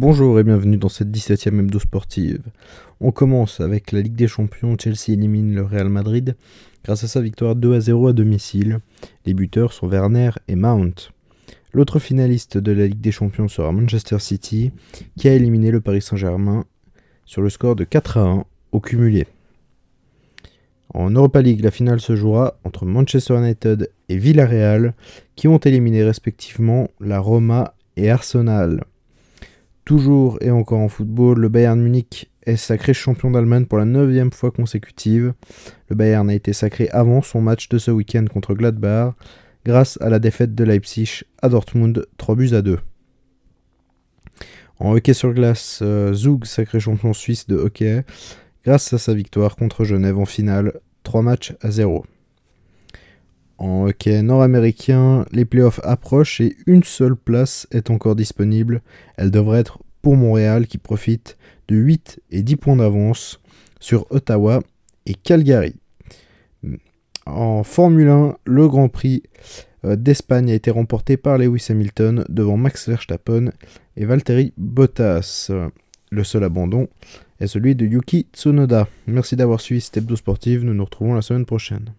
Bonjour et bienvenue dans cette 17e hebdo sportive. On commence avec la Ligue des Champions. Chelsea élimine le Real Madrid grâce à sa victoire 2 à 0 à domicile. Les buteurs sont Werner et Mount. L'autre finaliste de la Ligue des Champions sera Manchester City qui a éliminé le Paris Saint-Germain sur le score de 4 à 1 au cumulé. En Europa League, la finale se jouera entre Manchester United et Villarreal qui ont éliminé respectivement la Roma et Arsenal. Toujours et encore en football, le Bayern Munich est sacré champion d'Allemagne pour la neuvième fois consécutive. Le Bayern a été sacré avant son match de ce week-end contre Gladbach grâce à la défaite de Leipzig à Dortmund 3 buts à 2. En hockey sur glace, euh, Zug, sacré champion suisse de hockey, grâce à sa victoire contre Genève en finale, 3 matchs à 0. En hockey nord-américain, les playoffs approchent et une seule place est encore disponible. Elle devrait être pour Montréal qui profite de 8 et 10 points d'avance sur Ottawa et Calgary. En Formule 1, le Grand Prix euh, d'Espagne a été remporté par Lewis Hamilton devant Max Verstappen et Valtteri Bottas. Le seul abandon est celui de Yuki Tsunoda. Merci d'avoir suivi cette hebdo sportive. Nous nous retrouvons la semaine prochaine.